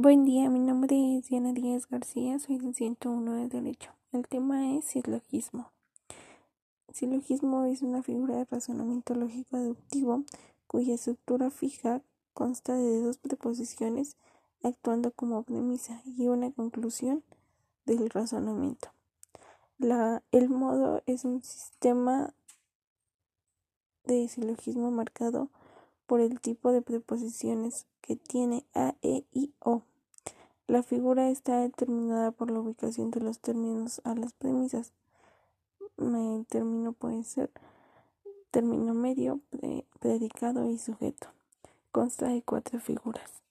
Buen día, mi nombre es Diana Díaz García, soy del 101 de Derecho. El tema es silogismo. Silogismo es una figura de razonamiento lógico deductivo cuya estructura fija consta de dos preposiciones actuando como premisa y una conclusión del razonamiento. El modo es un sistema de silogismo marcado por el tipo de preposiciones que tiene A, E y. La figura está determinada por la ubicación de los términos a las premisas. El término puede ser término medio, predicado y sujeto. Consta de cuatro figuras.